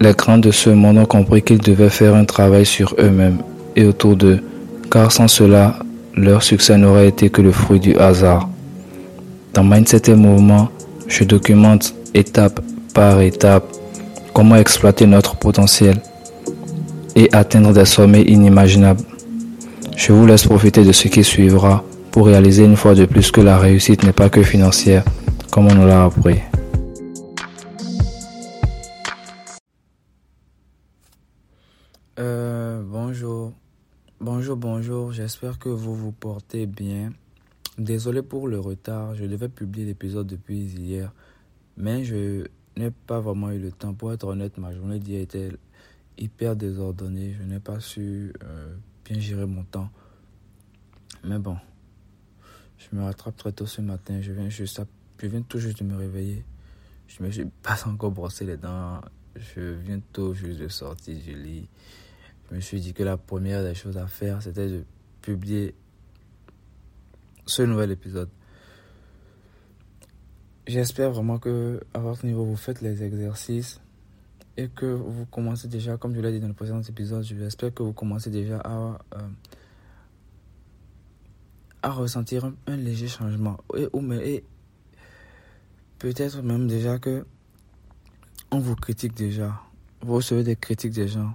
Les grands de ce monde ont compris qu'ils devaient faire un travail sur eux-mêmes et autour d'eux, car sans cela, leur succès n'aurait été que le fruit du hasard. Dans Mindset et Mouvement, je documente étape par étape comment exploiter notre potentiel et atteindre des sommets inimaginables. Je vous laisse profiter de ce qui suivra pour réaliser une fois de plus que la réussite n'est pas que financière, comme on nous l'a appris. Bonjour, bonjour, j'espère que vous vous portez bien. Désolé pour le retard, je devais publier l'épisode depuis hier, mais je n'ai pas vraiment eu le temps. Pour être honnête, ma journée d'hier était hyper désordonnée. Je n'ai pas su euh, bien gérer mon temps. Mais bon, je me rattrape très tôt ce matin. Je viens, je, je viens tout juste de me réveiller. Je me suis pas encore brossé les dents. Je viens tout juste de sortir du lit. Je me suis dit que la première des choses à faire, c'était de publier ce nouvel épisode. J'espère vraiment que à votre niveau vous faites les exercices et que vous commencez déjà, comme je l'ai dit dans le précédent épisode, j'espère que vous commencez déjà à, euh, à ressentir un, léger changement. Et, peut-être même déjà que on vous critique déjà. Vous recevez des critiques des gens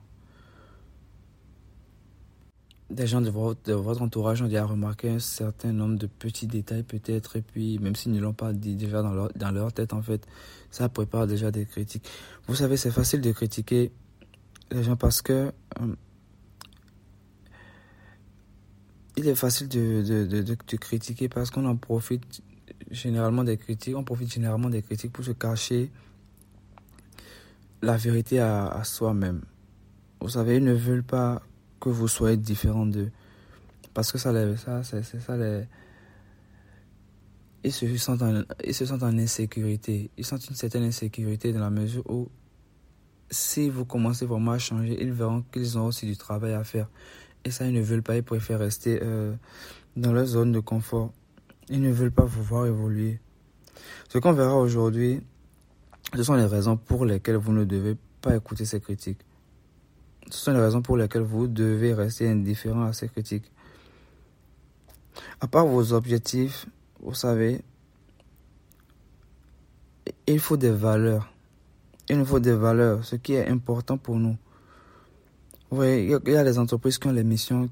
des gens de votre, entourage ont déjà remarqué un certain nombre de petits détails peut-être, et puis même s'ils ne l'ont pas dit déjà dans leur, tête, en fait, ça prépare déjà des critiques. Vous savez, c'est facile de critiquer les gens parce que euh, il est facile de, de, de, critiquer parce qu'on en profite généralement des critiques, on profite généralement des critiques pour se cacher la vérité à soi-même. Vous savez, ils ne veulent pas que vous soyez différent d'eux. Parce que ça, ça c'est ça les... Ils se, sentent en, ils se sentent en insécurité. Ils sentent une certaine insécurité dans la mesure où si vous commencez vraiment à changer, ils verront qu'ils ont aussi du travail à faire. Et ça, ils ne veulent pas, ils préfèrent rester euh, dans leur zone de confort. Ils ne veulent pas vous voir évoluer. Ce qu'on verra aujourd'hui, ce sont les raisons pour lesquelles vous ne devez pas écouter ces critiques. Ce sont les raisons pour lesquelles vous devez rester indifférent à ces critiques. À part vos objectifs, vous savez, il faut des valeurs. Il nous faut des valeurs, ce qui est important pour nous. Vous voyez, il y a des entreprises qui ont, des missions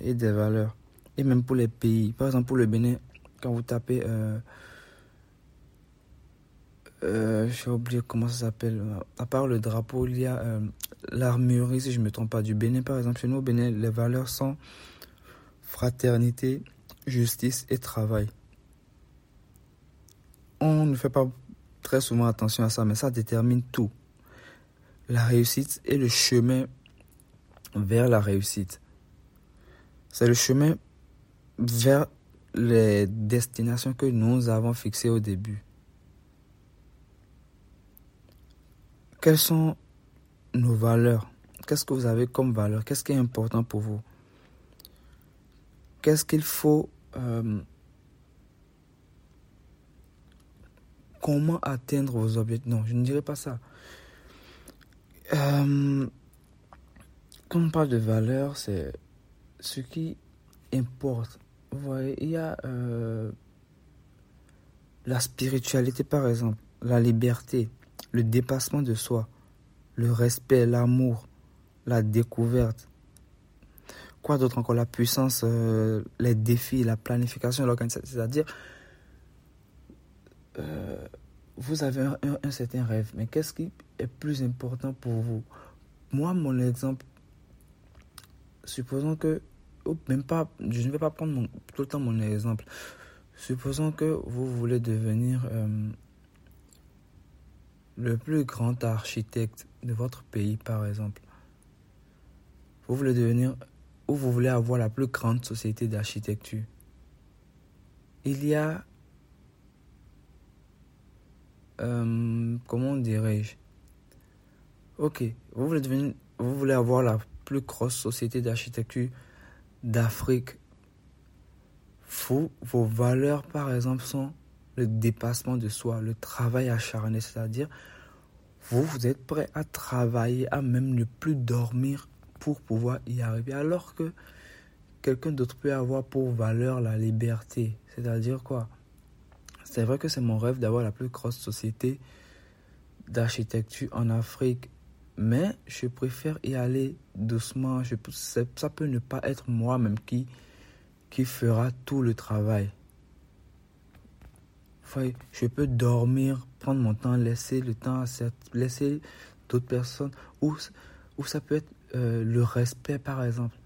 et des valeurs. Et même pour les pays. Par exemple, pour le Bénin, quand vous tapez euh, euh, j'ai oublié comment ça s'appelle. À part le drapeau, il y a euh, l'armurerie, si je ne me trompe pas, du Bénin. Par exemple, chez nous au Bénin, les valeurs sont fraternité, justice et travail. On ne fait pas très souvent attention à ça, mais ça détermine tout. La réussite et le chemin vers la réussite. C'est le chemin vers les destinations que nous avons fixées au début. Quelles sont nos valeurs? Qu'est-ce que vous avez comme valeur? Qu'est-ce qui est important pour vous? Qu'est-ce qu'il faut... Euh, comment atteindre vos objectifs? Non, je ne dirais pas ça. Euh, quand on parle de valeur, c'est ce qui importe. Vous voyez, il y a euh, la spiritualité, par exemple, la liberté le dépassement de soi, le respect, l'amour, la découverte. Quoi d'autre encore? La puissance, euh, les défis, la planification, l'organisation. C'est-à-dire, euh, vous avez un, certain rêve, mais qu'est-ce qui est plus important pour vous? Moi, mon exemple, supposons que, même pas, je ne vais pas prendre tout le temps mon exemple. Supposons que vous voulez devenir euh, le plus grand architecte de votre pays, par exemple, vous voulez devenir ou vous voulez avoir la plus grande société d'architecture, il y a, euh, comment dirais-je, ok, vous voulez devenir, vous voulez avoir la plus grosse société d'architecture d'Afrique. Vous, vos valeurs, par exemple, sont le dépassement de soi, le travail acharné, c'est-à-dire vous, vous êtes prêt à travailler, à même ne plus dormir pour pouvoir y arriver. Alors que quelqu'un d'autre peut avoir pour valeur la liberté. C'est-à-dire quoi? C'est vrai que c'est mon rêve d'avoir la plus grosse société d'architecture en Afrique. Mais je préfère y aller doucement. Ça peut ne pas être moi-même qui fera tout le travail. Je peux dormir, prendre mon temps, laisser le temps à laisser d'autres personnes. Ou, ou ça peut être euh, le respect, par exemple.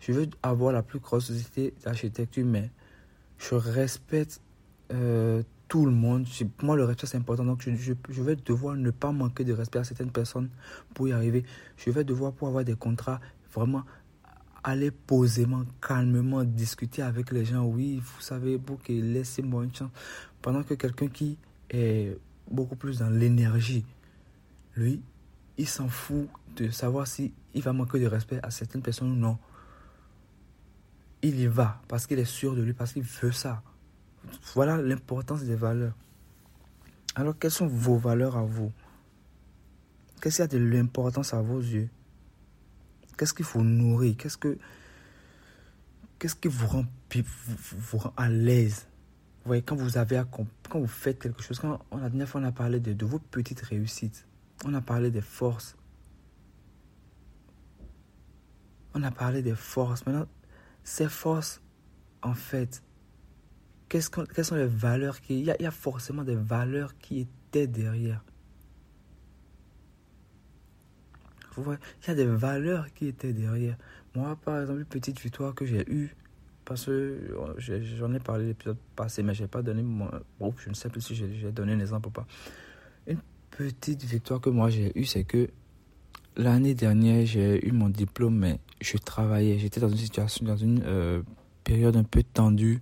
Je veux avoir la plus grosse société d'architecture, mais je respecte euh, tout le monde. Pour moi, le respect, c'est important. Donc, je, je, vais devoir ne pas manquer de respect à certaines personnes pour y arriver. Je vais devoir, pour avoir des contrats, vraiment aller posément, calmement, discuter avec les gens. Oui, vous savez, pour que laissez-moi une chance. Pendant que quelqu'un qui est beaucoup plus dans l'énergie, lui, il s'en fout de savoir si il va manquer de respect à certaines personnes ou non. Il y va parce qu'il est sûr de lui, parce qu'il veut ça. Voilà l'importance des valeurs. Alors, quelles sont vos valeurs à vous? Qu'est-ce qui a de l'importance à vos yeux? Qu'est-ce qu'il faut nourrir Qu'est-ce que qui vous rend, vous, rend à l'aise? Vous voyez, quand vous avez quand vous faites quelque chose, quand on, la dernière fois on a parlé de, vos petites réussites, on a parlé des forces. On a parlé des forces. Maintenant, ces forces, en fait, quelles sont les valeurs qui... Il y a forcément des valeurs qui étaient derrière. Il y a des valeurs qui étaient derrière. Moi, par exemple, une petite victoire que j'ai eue, parce que j'en ai parlé l'épisode passé, mais je n'ai pas donné mon je ne sais plus si j'ai donné un exemple ou pas. Une petite victoire que moi j'ai eue, c'est que l'année dernière, j'ai eu mon diplôme, mais je travaillais. J'étais dans une situation, dans une euh, période un peu tendue,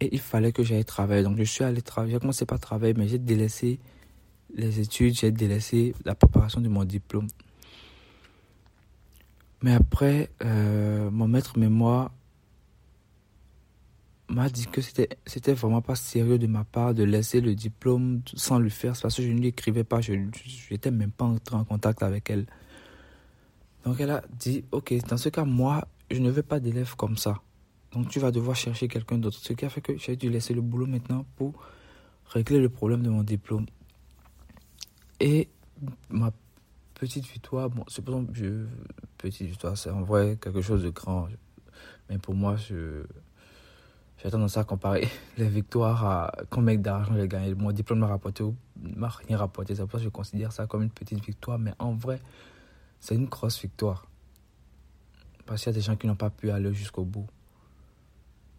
et il fallait que j'aille travailler. Donc, je suis allé travailler. J'ai commencé par travailler, mais j'ai délaissé les études, j'ai délaissé la préparation de mon diplôme. Mais après, euh, mon maître mémoire m'a dit que c'était c'était vraiment pas sérieux de ma part de laisser le diplôme sans le faire. Parce que je ne lui écrivais pas. Je n'étais même pas entré en contact avec elle. Donc elle a dit ok dans ce cas moi je ne veux pas d'élèves comme ça. Donc tu vas devoir chercher quelqu'un d'autre. Ce qui a fait que j'ai dû laisser le boulot maintenant pour régler le problème de mon diplôme. Et ma petite victoire bon c'est petite victoire c'est en vrai quelque chose de grand mais pour moi je j'ai tendance à comparer les victoires à combien d'argent j'ai gagné. Mon diplôme m'a rapporté m'a rien rapporté. Je considère ça comme une petite victoire. Mais en vrai, c'est une grosse victoire. Parce qu'il y a des gens qui n'ont pas pu aller jusqu'au bout.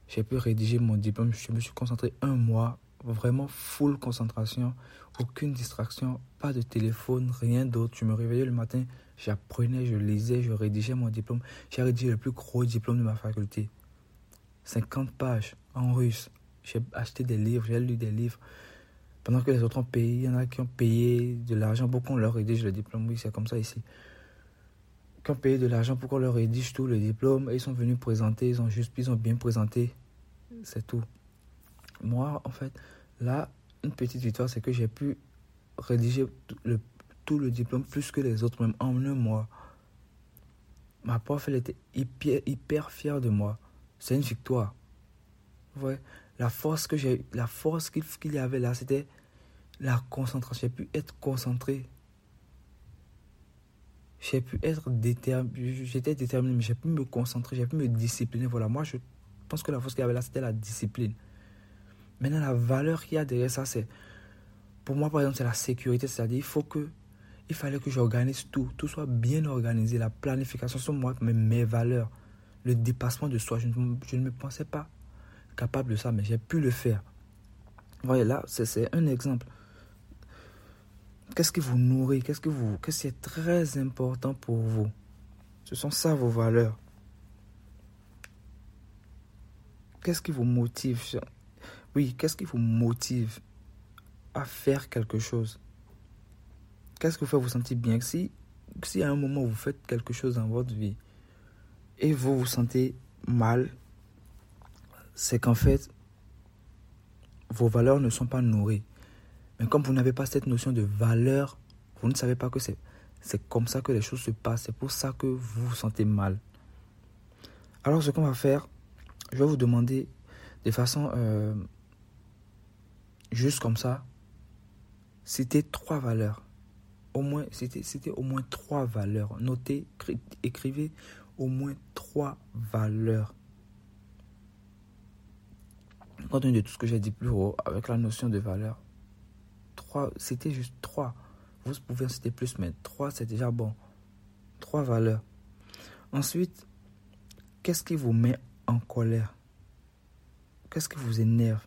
J'ai pu rédiger mon diplôme. Je me suis concentré un mois. Vraiment full concentration. Aucune distraction. Pas de téléphone. Rien d'autre. Je me réveillais le matin. J'apprenais, je lisais, je rédigeais mon diplôme. J'ai rédigé le plus gros diplôme de ma faculté. 50 pages en russe. J'ai acheté des livres, j'ai lu des livres. Pendant que les autres ont payé, il y en a qui ont payé de l'argent pour qu'on leur rédige le diplôme. Oui, c'est comme ça ici. Qui ont payé de l'argent pour qu'on leur rédige tout le diplôme. Et ils sont venus présenter, ils ont juste, ils ont bien présenté. C'est tout. Moi, en fait, là, une petite victoire, c'est que j'ai pu rédiger tout le diplôme plus que les autres, même en un mois. Ma prof, elle était hyper, hyper fière de moi c'est une victoire. Ouais. La force que j'ai, la force qu'il y avait là, c'était la concentration. J'ai pu être concentré. J'ai pu être déterminé. J'étais déterminé, mais j'ai pu me concentrer, j'ai pu me discipliner. Voilà, moi, je pense que la force qu'il y avait là, c'était la discipline. Maintenant, la valeur qu'il y a derrière ça, c'est. Pour moi, par exemple, c'est la sécurité. C'est-à-dire, il faut que. Il fallait que j'organise tout. Tout soit bien organisé. La planification sur moi, mes valeurs le dépassement de soi. Je ne, je ne me pensais pas capable de ça, mais j'ai pu le faire. Voyez, là, c'est un exemple. Qu'est-ce qui vous nourrit? Qu'est-ce que vous, qu'est-ce qui est très important pour vous? Ce sont ça vos valeurs. Qu'est-ce qui vous motive Oui, qu'est-ce qui vous motive à faire quelque chose? Qu'est-ce qui vous fait vous sentir bien? Si, si à un moment vous faites quelque chose dans votre vie, et vous vous sentez mal, c'est qu'en fait, vos valeurs ne sont pas nourries. Mais comme vous n'avez pas cette notion de valeur, Vous ne savez pas que c'est, c'est comme ça que les choses se passent. C'est pour ça que vous vous sentez mal. Alors, ce qu'on va faire, je vais vous demander de façon euh, juste comme ça, citer trois valeurs. Au moins, c'était au moins trois valeurs. Notez, écrivez au moins trois valeurs. Compte tenu de tout ce que j'ai dit plus haut, avec la notion de valeur, trois, c'était juste trois. Vous pouvez en citer plus, mais trois, c'est déjà bon. Trois valeurs. Ensuite, qu'est-ce qui vous met en colère? Qu'est-ce qui vous énerve?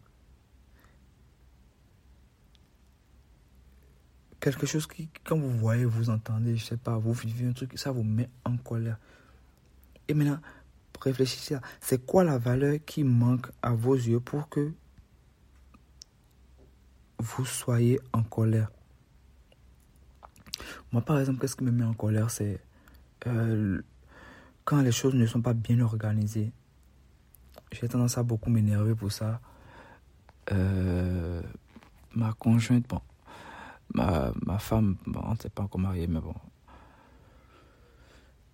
Quelque chose qui, quand vous voyez, vous entendez, je sais pas, vous vivez un truc, ça vous met en colère. Et maintenant, réfléchissez c'est quoi la valeur qui manque à vos yeux pour que vous soyez en colère? Moi, par exemple, qu'est-ce qui me met en colère, c'est euh, quand les choses ne sont pas bien organisées. J'ai tendance à beaucoup m'énerver pour ça. Euh, ma conjointe, bon, ma, ma femme, on ne s'est pas encore marié, mais bon.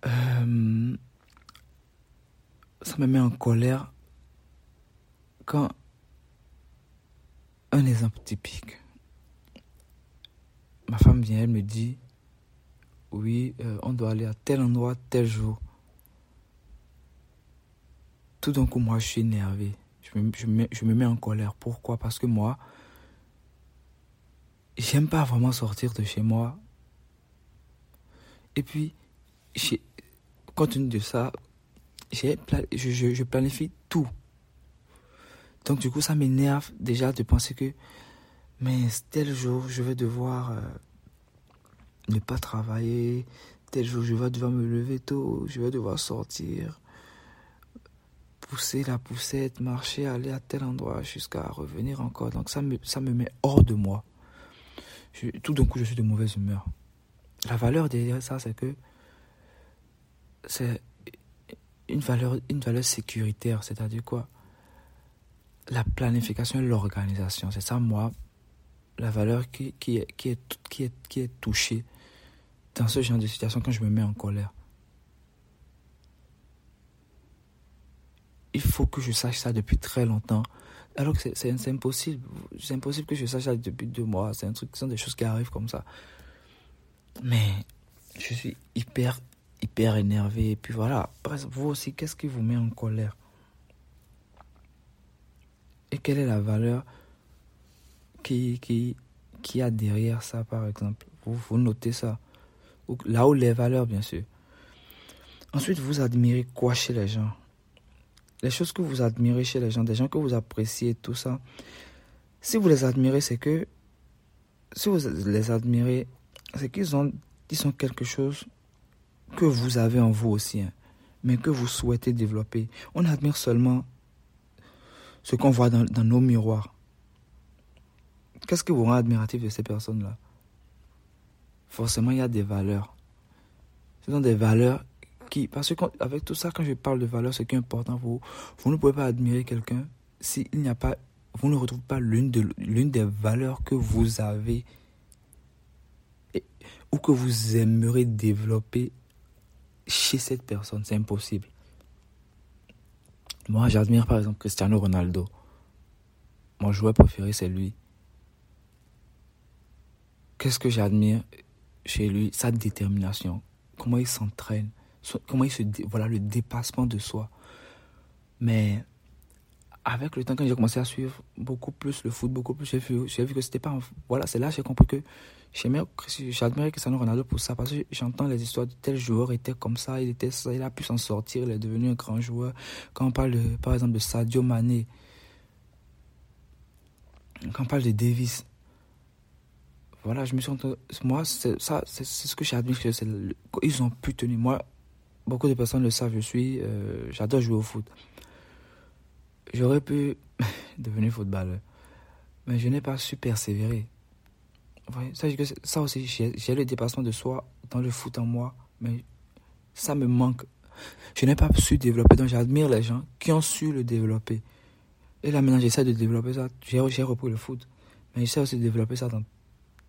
Euh, ça me met en colère quand un exemple typique. Ma femme vient, elle me dit, oui, euh, on doit aller à tel endroit, tel jour. Tout d'un coup, moi, je suis énervé. Je me, je, me, je me mets en colère. Pourquoi? Parce que moi, j'aime pas vraiment sortir de chez moi. Et puis, compte tenu de ça, je, je, planifie tout. Donc du coup, ça m'énerve déjà de penser que, mais tel jour, je vais devoir euh, ne pas travailler, tel jour, je vais devoir me lever tôt, je vais devoir sortir, pousser la poussette, marcher, aller à tel endroit jusqu'à revenir encore. Donc ça me, ça me met hors de moi. Tout d'un coup, je suis de mauvaise humeur. La valeur derrière ça, c'est que c'est une valeur, une valeur sécuritaire, c'est-à-dire quoi? La planification et l'organisation, c'est ça, moi, la valeur qui, qui, est, qui, est, qui, est, qui est touchée dans ce genre de situation quand je me mets en colère. Il faut que je sache ça depuis très longtemps. Alors que c'est impossible. C'est impossible que je sache ça depuis deux mois. C'est un truc, ce sont des choses qui arrivent comme ça. Mais je suis hyper hyper énervé. Et puis voilà. Vous aussi, qu'est-ce qui vous met en colère? Et quelle est la valeur qui, qui, qui a derrière ça, par exemple? Vous, vous notez ça. Là où les valeurs, bien sûr. Ensuite, vous admirez quoi chez les gens? Les choses que vous admirez chez les gens, des gens que vous appréciez, tout ça. Si vous les admirez, c'est que. Si vous les admirez, c'est qu'ils ont, ils quelque chose que vous avez en vous aussi, hein, mais que vous souhaitez développer. On admire seulement ce qu'on voit dans, nos miroirs. Qu'est-ce qui vous rend admiratif de ces personnes-là? Forcément, il y a des valeurs. Ce sont des valeurs qui... Parce qu'avec tout ça, quand je parle de valeurs, ce qui est important pour vous, vous ne pouvez pas admirer quelqu'un s'il n'y a pas... Vous ne retrouvez pas l'une de, l'une des valeurs que vous avez ou que vous aimeriez développer chez cette personne. C'est impossible. Moi, j'admire par exemple Cristiano Ronaldo. Mon joueur préféré, c'est lui. Qu'est-ce que j'admire chez lui? Sa détermination. Comment il s'entraîne. Comment il se. Voilà, le dépassement de soi. Mais avec le temps, quand j'ai commencé à suivre beaucoup plus le foot, beaucoup plus, j'ai vu, vu que c'était pas. Voilà, c'est là que j'ai compris que j'admirais Cristiano Ronaldo pour ça, parce que j'entends les histoires de tel joueur était comme ça, il était ça, il a pu s'en sortir, il est devenu un grand joueur. Quand on parle, par exemple, de Sadio Mané, quand on parle de Davis, voilà, je me suis moi, c'est ça, c'est ce que j'admire, ils ont pu tenir. Moi, beaucoup de personnes le savent, je suis, euh, j'adore jouer au foot. J'aurais pu devenir footballeur, mais je n'ai pas su persévérer. que ça aussi, j'ai le dépassement de soi dans le foot en moi, mais ça me manque. Je n'ai pas su développer, donc j'admire les gens qui ont su le développer. Et là maintenant, j'essaie de développer ça. J'ai repris le foot, mais j'essaie aussi de développer ça dans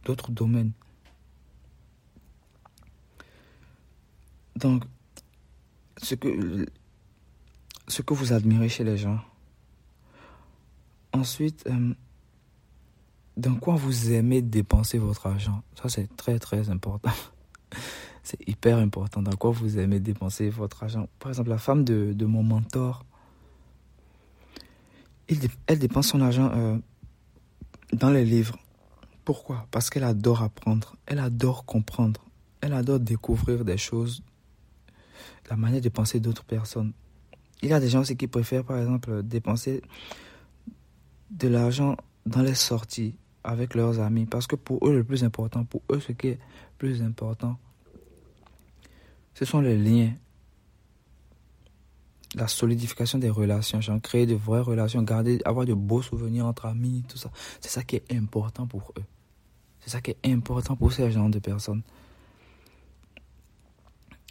d'autres domaines. Donc, ce que, ce que vous admirez chez les gens. Ensuite, euh, dans quoi vous aimez dépenser votre argent? Ça, c'est très, très important. c'est hyper important. Dans quoi vous aimez dépenser votre argent? Par exemple, la femme de, de mon mentor, elle dépense son argent euh, dans les livres. Pourquoi? Parce qu'elle adore apprendre, elle adore comprendre, elle adore découvrir des choses, la manière de penser d'autres personnes. Il y a des gens aussi qui préfèrent, par exemple, dépenser de l'argent dans les sorties avec leurs amis. Parce que pour eux, le plus important, pour eux, ce qui est plus important, ce sont les liens. La solidification des relations, genre créer de vraies relations, garder, avoir de beaux souvenirs entre amis, tout ça. C'est ça qui est important pour eux. C'est ça qui est important pour ces gens de personnes.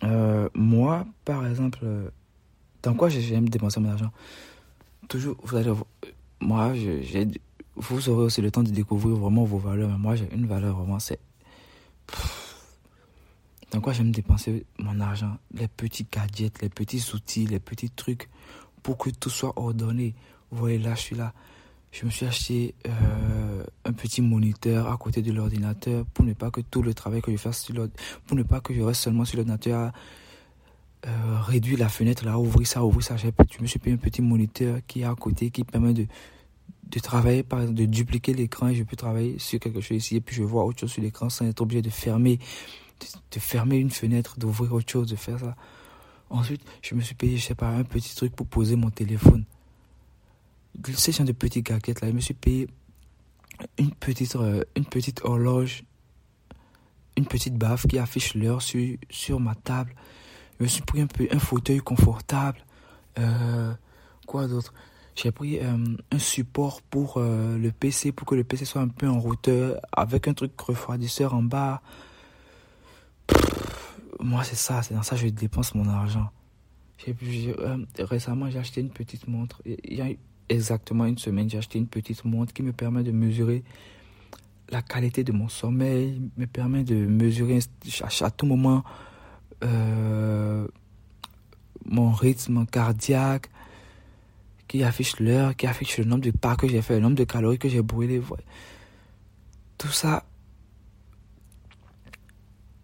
Euh, moi, par exemple, euh, dans quoi j'aime dépenser mon argent? Toujours, vous allez, moi, j'ai vous aurez aussi le temps de découvrir vraiment vos valeurs. Mais moi, j'ai une valeur vraiment, c'est. Dans quoi j'aime dépenser mon argent? Les petits gadgets, les petits outils, les petits trucs pour que tout soit ordonné. Vous voyez, là, je suis là. Je me suis acheté euh, un petit moniteur à côté de l'ordinateur pour ne pas que tout le travail que je fasse sur pour ne pas que je reste seulement sur l'ordinateur euh, réduire la fenêtre là, ouvrir ça, ouvrir ça. Je me suis payé un petit moniteur qui est à côté, qui permet de de travailler, par exemple, de dupliquer l'écran et je peux travailler sur quelque chose ici et puis je vois autre chose sur l'écran sans être obligé de fermer, de, fermer une fenêtre, d'ouvrir autre chose, de faire ça. Ensuite, je me suis payé, je sais pas, un petit truc pour poser mon téléphone. Genre de petits gadgets là, je me suis payé une petite, euh, une petite horloge, une petite baffe qui affiche l'heure sur, sur ma table. Je me suis pris un, peu, un fauteuil confortable. Euh, quoi d'autre? J'ai pris euh, un support pour le PC, pour que le PC soit un peu en routeur, avec un truc refroidisseur en bas. moi, c'est ça, c'est dans ça que je dépense mon argent. Récemment, j'ai acheté une petite montre. Il y a exactement une semaine, j'ai acheté une petite montre qui me permet de mesurer la qualité de mon sommeil, me permet de mesurer à, tout moment mon rythme cardiaque, qui affiche l'heure, qui affiche le nombre de pas que j'ai fait, le nombre de calories que j'ai brûlé. Tout ça,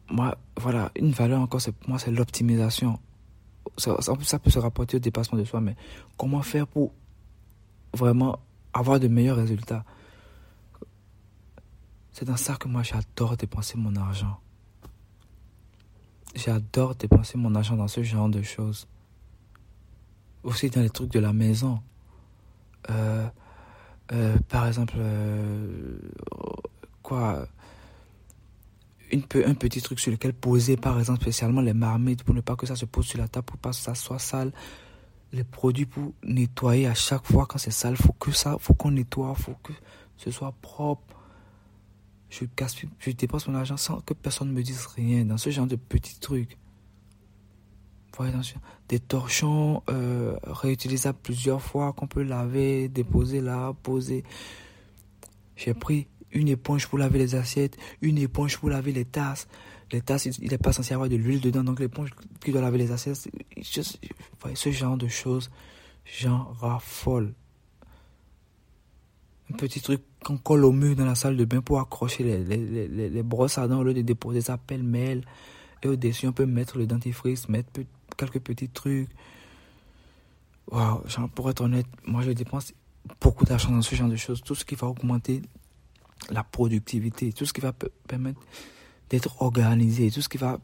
moi, voilà, une valeur encore, c'est, moi, c'est l'optimisation. Ça, ça, peut se rapporter au dépassement de soi, mais comment faire pour vraiment avoir de meilleurs résultats C'est dans ça que moi, j'adore dépenser mon argent. J'adore dépenser mon argent dans ce genre de choses aussi dans les trucs de la maison. Euh, euh, par exemple, euh, quoi une, un petit truc sur lequel poser, par exemple, spécialement les marmites pour ne pas que ça se pose sur la table, pour pas que ça soit sale. Les produits pour nettoyer à chaque fois quand c'est sale, faut que ça, faut qu'on nettoie, faut que ce soit propre. Je, je dépense mon argent sans que personne ne me dise rien dans ce genre de petits trucs des torchons euh, réutilisables plusieurs fois qu'on peut laver, déposer là, poser. J'ai pris une éponge pour laver les assiettes, une éponge pour laver les tasses. Les tasses, il n'est pas censé avoir de l'huile dedans, donc l'éponge qui doit laver les assiettes, ce genre de choses, j'en raffole. Un petit truc qu'on colle au mur dans la salle de bain pour accrocher les, les, les, les brosses à dents au lieu de déposer ça pêle-mêle. Et au-dessus, on peut mettre le dentifrice, mettre quelques petits trucs. Waouh, pour être honnête, moi je dépense beaucoup d'argent dans ce genre de choses. Tout ce qui va augmenter la productivité, tout ce qui va permettre d'être organisé, tout ce qui va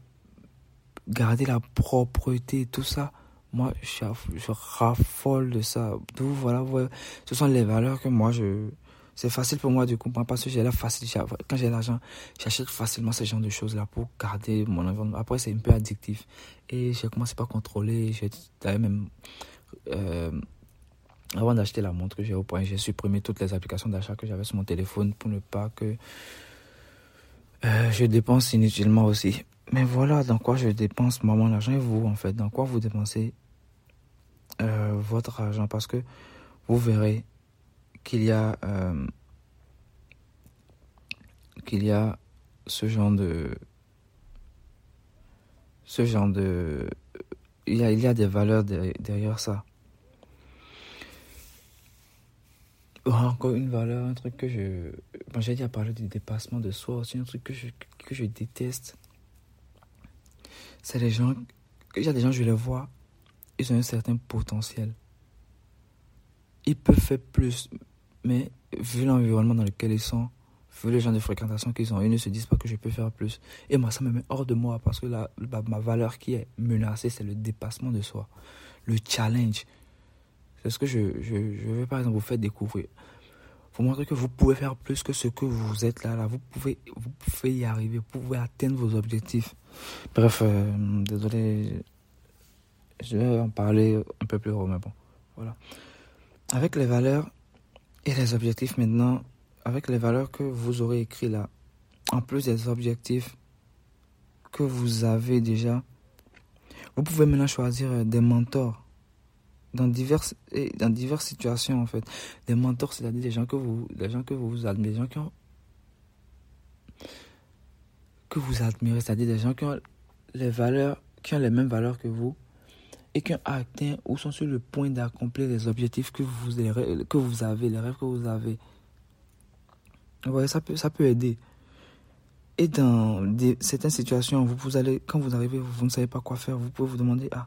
garder la propreté, tout ça. Moi, je, raffole de ça. D'où, voilà, voilà, ce sont les valeurs que moi je, c'est facile pour moi de comprendre parce que j'ai la facilité. Quand j'ai l'argent, j'achète facilement ce genre de choses-là pour garder mon environnement. Après, c'est un peu addictif. Et j'ai commencé par contrôler. J'ai même. Euh, avant d'acheter la montre que j'ai au point, j'ai supprimé toutes les applications d'achat que j'avais sur mon téléphone pour ne pas que euh, je dépense inutilement aussi. Mais voilà dans quoi je dépense mon argent et vous, en fait, dans quoi vous dépensez euh, votre argent? Parce que vous verrez qu'il y a euh, qu'il y a ce genre de ce genre de... Il y a des valeurs derrière ça. Encore une valeur, un truc que je... Bon, j'ai déjà parlé du dépassement de soi, c'est un truc que je, que je déteste. C'est les gens... Il y a des gens, je les vois, ils ont un certain potentiel. Ils peuvent faire plus, mais vu l'environnement dans lequel ils sont, vu les gens de fréquentation qu'ils ont, ils ne se disent pas que je peux faire plus. Et moi, ça me met hors de moi parce que la, ma valeur qui est menacée, c'est le dépassement de soi, le challenge. C'est ce que je, je, je vais par exemple vous faire découvrir. Vous montrer que vous pouvez faire plus que ce que vous êtes là. là. Vous, pouvez, vous pouvez y arriver, vous pouvez atteindre vos objectifs. Bref, euh, désolé, je vais en parler un peu plus haut, mais bon, voilà. Avec les valeurs et les objectifs maintenant, avec les valeurs que vous aurez écrites là, en plus des objectifs que vous avez déjà, vous pouvez maintenant choisir euh, des mentors dans diverses dans diverses situations en fait. Des mentors, c'est-à-dire des gens que vous des gens que vous admirez, des gens qui ont que vous admirez, c'est-à-dire des gens qui ont les valeurs, qui ont les mêmes valeurs que vous et qui ont atteint ou sont sur le point d'accomplir les objectifs que vous, que vous avez, les rêves que vous avez. Vous voyez, ça peut, ça peut aider. Et dans certaines situations, vous, vous allez, quand vous arrivez, vous, ne savez pas quoi faire, vous pouvez vous demander, ah,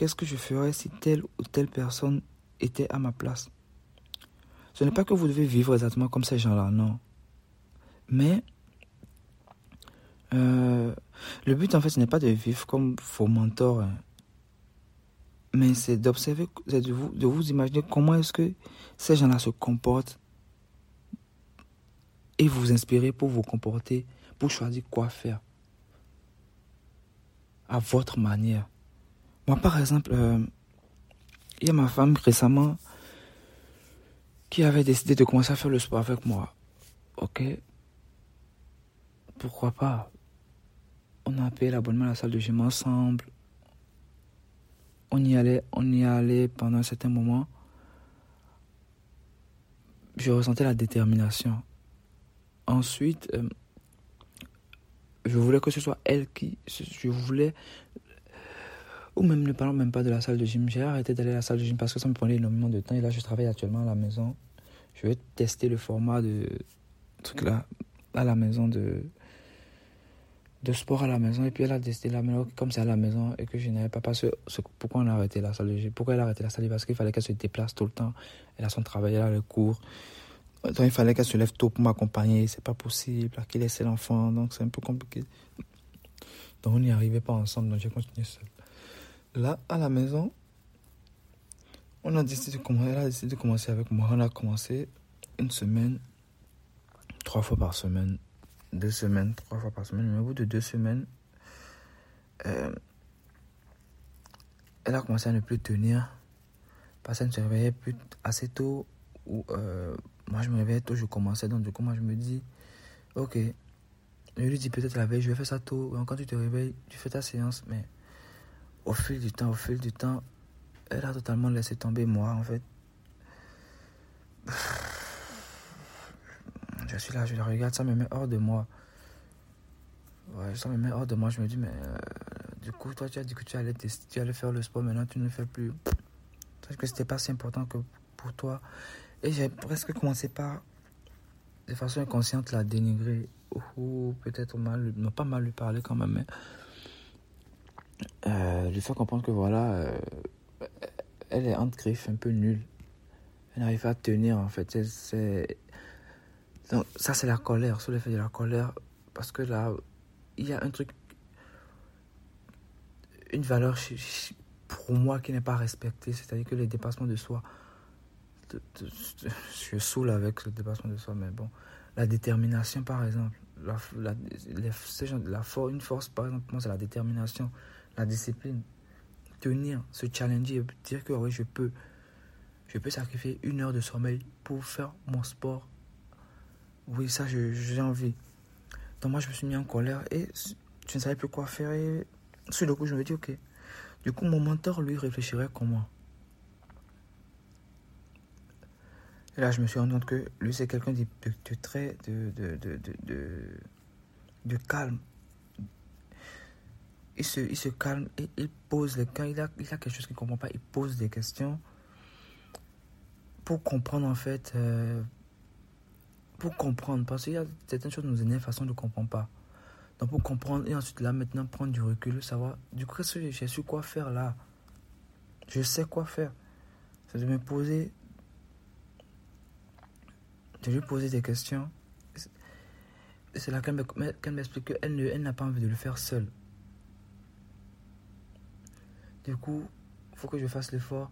qu'est-ce que je ferais si telle ou telle personne était à ma place? Ce n'est pas que vous devez vivre exactement comme ces gens-là, non. Mais euh, le but, en fait, ce n'est pas de vivre comme vos mentors. Hein mais c'est d'observer, de vous, de vous imaginer comment est-ce que ces gens-là se comportent et vous inspirer pour vous comporter, pour choisir quoi faire à votre manière. Moi, par exemple, euh, il y a ma femme récemment qui avait décidé de commencer à faire le sport avec moi. Ok? Pourquoi pas? On a payé l'abonnement à la salle de gym ensemble on y allait, on y allait pendant un certain moment. Je ressentais la détermination. Ensuite, euh, je voulais que ce soit elle qui, je voulais, ou même ne parlons même pas de la salle de gym. J'ai arrêté d'aller à la salle de gym parce que ça me prenait énormément de temps. Et là, je travaille actuellement à la maison. Je vais tester le format de truc là à la maison de de sport à la maison. Et puis elle a décidé la maison comme c'est à la maison et que je n'avais pas. Passé pourquoi on a arrêté la salle pourquoi elle a arrêté la salle parce qu'il fallait qu'elle se déplace tout le temps. Elle a son travail elle a le cours. Donc il fallait qu'elle se lève tôt pour m'accompagner. C'est pas possible. Qu'il laisse l'enfant. Donc c'est un peu compliqué. Donc on n'y arrivait pas ensemble. Donc j'ai continué seul là à la maison on a décidé de commencer elle a décidé de commencer avec moi on a commencé une semaine trois fois par semaine deux semaines, trois fois par semaine. Mais au bout de deux semaines, euh, elle a commencé à ne plus tenir parce qu'elle ne se réveillait plus assez tôt. Euh, moi, je me réveillais tôt, je commençais. Donc, du coup, moi, je me dis, ok, je lui dis peut-être la veille, je vais faire ça tôt. Quand tu te réveilles, tu fais ta séance. Mais au fil du temps, au fil du temps, elle a totalement laissé tomber moi, en fait. Je suis là, je la regarde, ça me met hors de moi. Ça me met hors de moi. Je me dis, mais euh, du coup, toi, tu as dit que tu allais, tu allais faire le sport, maintenant tu ne le fais plus. Parce que c'était pas si important que pour toi. Et j'ai presque commencé par, de façon inconsciente, la dénigrer. Ou peut-être mal, pas mal lui parler quand même, mais euh, lui comprendre que voilà, euh, elle est entre griffes, un peu nulle. Elle n'arrive pas à tenir en fait. C'est donc, ça, c'est la colère, sous l'effet de la colère, parce que là, il y a un truc, une valeur pour moi qui n'est pas respectée, c'est-à-dire que les dépassements de soi, je saoule avec le dépassement de soi, mais bon, la détermination, par exemple, la, la, une force, par exemple, moi, c'est la détermination, discipline, tenir, se challenger, dire que oui, je peux, je peux sacrifier une heure de sommeil pour faire mon sport oui, ça, j'ai envie. Donc moi, je me suis mis en colère et je ne savais plus quoi faire. Et sur le coup, je me dis, ok. Du coup, mon mentor, lui, réfléchirait comment? Et là, je me suis rendu compte que lui, c'est quelqu'un de, très... De, de, de, de, calme. Il se, il calme et il pose les quand il a, il a quelque chose qu'il ne comprend pas, il pose des questions pour comprendre en fait, euh, pour comprendre, parce qu'il y a certaines choses nous énervent façon de ne comprendre pas. Donc pour comprendre et ensuite là maintenant prendre du recul, savoir du coup j'ai su quoi faire là? Je sais quoi faire. C'est de me poser, de lui poser des questions. C'est là qu'elle m'explique qu'elle elle n'a pas envie de le faire seule. Du coup, faut que je fasse l'effort.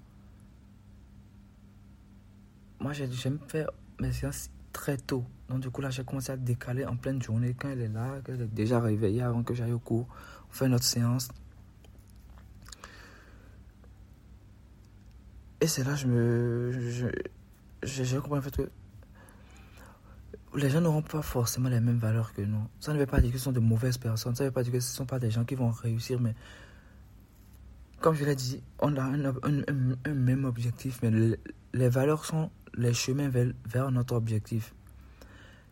Moi, j'aime faire mes séances très tôt. Donc, du coup, là, j'ai commencé à décaler en pleine journée. Quand elle est là, qu'elle est déjà réveillée avant que j'aille au cours, on fait notre séance. Et c'est là je me. J'ai compris en fait que les gens n'auront pas forcément les mêmes valeurs que nous. Ça ne veut pas dire que ce sont de mauvaises personnes. Ça ne veut pas dire que ce ne sont pas des gens qui vont réussir. Mais comme je l'ai dit, on a un, même objectif. Mais les valeurs sont les chemins vers, notre objectif.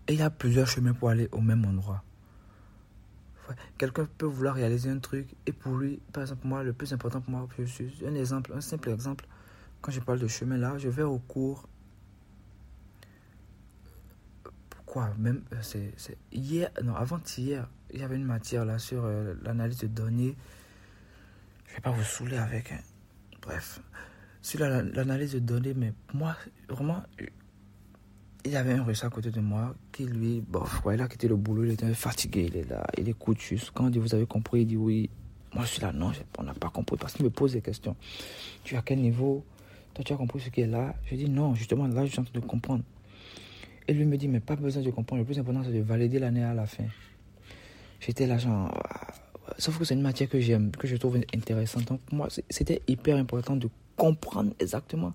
Et il y a plusieurs chemins pour aller au même endroit. Quelqu'un peut vouloir réaliser un truc et pour lui, par exemple, moi, le plus important pour moi, je suis un exemple, un simple exemple. Quand je parle de chemin là, je vais au cours. Pourquoi? Même, euh, c'est hier, non, avant-hier, il y avait une matière là sur euh, l'analyse de données. Je ne vais pas vous saouler avec. Hein. Bref, sur l'analyse de données, mais moi, vraiment, il y avait un russe à côté de moi qui, lui, bon, il a quitté le boulot, il était fatigué, il est là, il écoute juste. Quand on dit vous avez compris, il dit oui. Moi, je suis là, non, on n'a pas compris parce qu'il me pose des questions. Tu es à quel niveau? Toi, tu as compris ce qui est là? Je dis non, justement, là, je suis en train de comprendre. Et lui me dit, mais pas besoin de comprendre. Le plus important, c'est de valider l'année à la fin. J'étais là, genre, sauf que c'est une matière que j'aime, que je trouve intéressante. Donc, pour moi, c'était hyper important de comprendre exactement.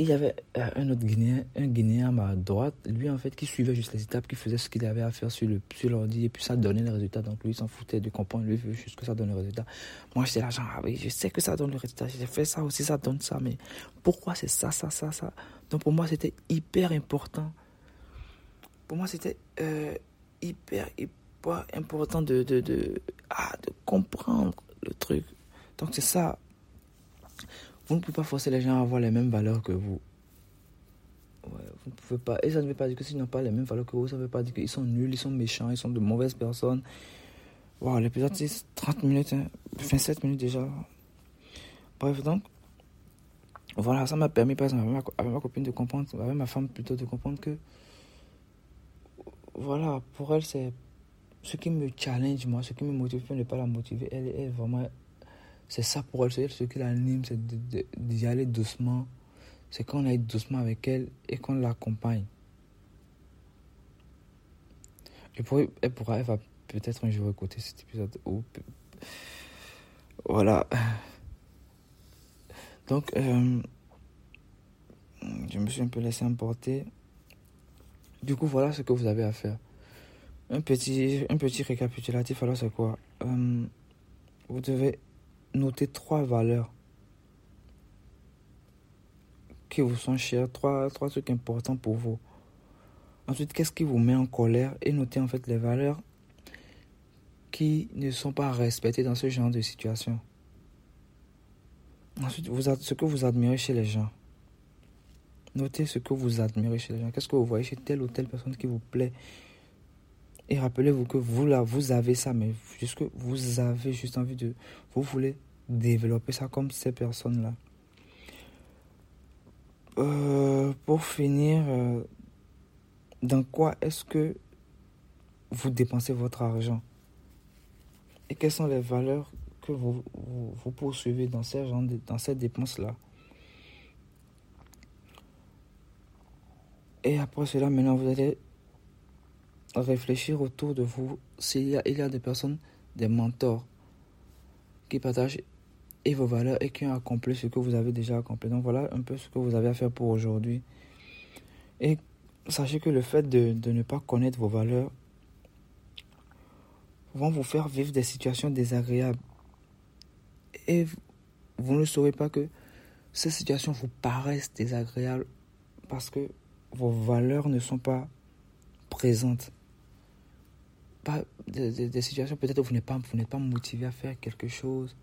il y avait euh, un autre Guinéen, un Guinéen à ma droite, lui en fait, qui suivait juste les étapes, qui faisait ce qu'il avait à faire sur, le, sur l'ordi, et puis ça donnait les résultats. Donc lui, il s'en foutait de comprendre, lui, juste que ça donne le résultat. Moi, j'étais là, genre, ah oui, je sais que ça donne le résultat, j'ai fait ça aussi, ça donne ça, mais pourquoi c'est ça, ça, ça, ça? Donc pour moi, c'était hyper important. Pour moi, c'était euh, hyper, hyper important de, de, de, ah, de comprendre le truc. Donc c'est ça, vous ne pouvez pas forcer les gens à avoir les mêmes valeurs que vous. vous ne pouvez pas. Et ça ne veut pas dire que s'ils n'ont pas les mêmes valeurs que vous, ça ne veut pas dire qu'ils sont nuls, ils sont méchants, ils sont de mauvaises personnes. Wow, l'épisode c'est 30 minutes, hein, 27 minutes déjà. Bref, donc, voilà, ça m'a permis, par exemple, avec ma, copine de comprendre, avec ma femme plutôt, de comprendre que, voilà, pour elle, c'est ce qui me challenge, moi, ce qui me motive, ne pas la motiver, elle est vraiment c'est ça pour elle, ce qui l'anime, c'est d'y aller doucement. C'est qu'on aille doucement avec elle et qu'on l'accompagne. Et pour, elle pourra, elle va peut-être un jour écouter cet épisode. voilà. Donc, euh, je me suis un peu laissé emporter. Du coup, voilà ce que vous avez à faire. Un petit, un petit récapitulatif, alors c'est quoi? Euh, Vous devez notez trois valeurs qui vous sont chères, trois, trois trucs importants pour vous. Ensuite, qu'est-ce qui vous met en colère? Et notez en fait les valeurs qui ne sont pas respectées dans ce genre de situation. Ensuite, vous, ce que vous admirez chez les gens. Notez ce que vous admirez chez les gens. Qu'est-ce que vous voyez chez telle ou telle personne qui vous plaît? Et rappelez-vous que vous là, vous avez ça, mais juste que vous avez juste envie de. Vous voulez développer ça comme ces personnes-là. Euh, pour finir, euh, dans quoi est-ce que vous dépensez votre argent? Et quelles sont les valeurs que vous, vous, poursuivez dans ces, dans ces dépenses-là? Et après cela, maintenant, vous allez réfléchir autour de vous s'il y a, il y a des personnes, des mentors qui partagent et vos valeurs et qui ont accompli ce que vous avez déjà accompli. Donc voilà un peu ce que vous avez à faire pour aujourd'hui. Et sachez que le fait de, de, ne pas connaître vos valeurs vont vous faire vivre des situations désagréables. Et vous ne saurez pas que ces situations vous paraissent désagréables parce que vos valeurs ne sont pas présentes. Des, situations, peut-être vous n'êtes pas, vous n'êtes pas motivé à faire quelque chose.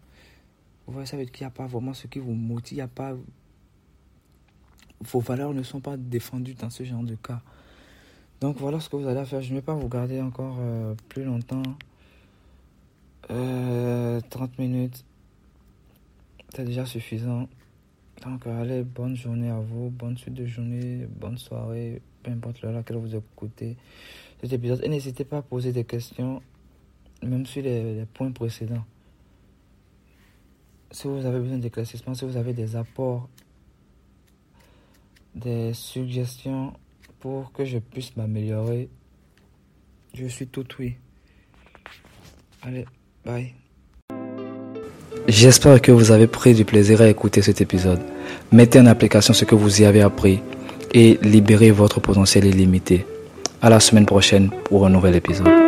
Vous voyez, ça veut dire qu'il n'y a pas vraiment ce qui vous motive, il n'y a pas. Vos valeurs ne sont pas défendues dans ce genre de cas. Donc voilà ce que vous allez faire. Je ne vais pas vous garder encore euh, plus longtemps. 30 euh, minutes, c'est déjà suffisant. Donc allez, bonne journée à vous, bonne suite de journée, bonne soirée, peu importe l'heure à laquelle vous écoutez cet épisode. Et n'hésitez pas à poser des questions, même sur les, points précédents. Si vous avez besoin d'éclaircissement, si vous avez des apports, des suggestions pour que je puisse m'améliorer, je suis tout oui. Allez, bye. J'espère que vous avez pris du plaisir à écouter cet épisode. Mettez en application ce que vous y avez appris et libérez votre potentiel illimité. À la semaine prochaine pour un nouvel épisode.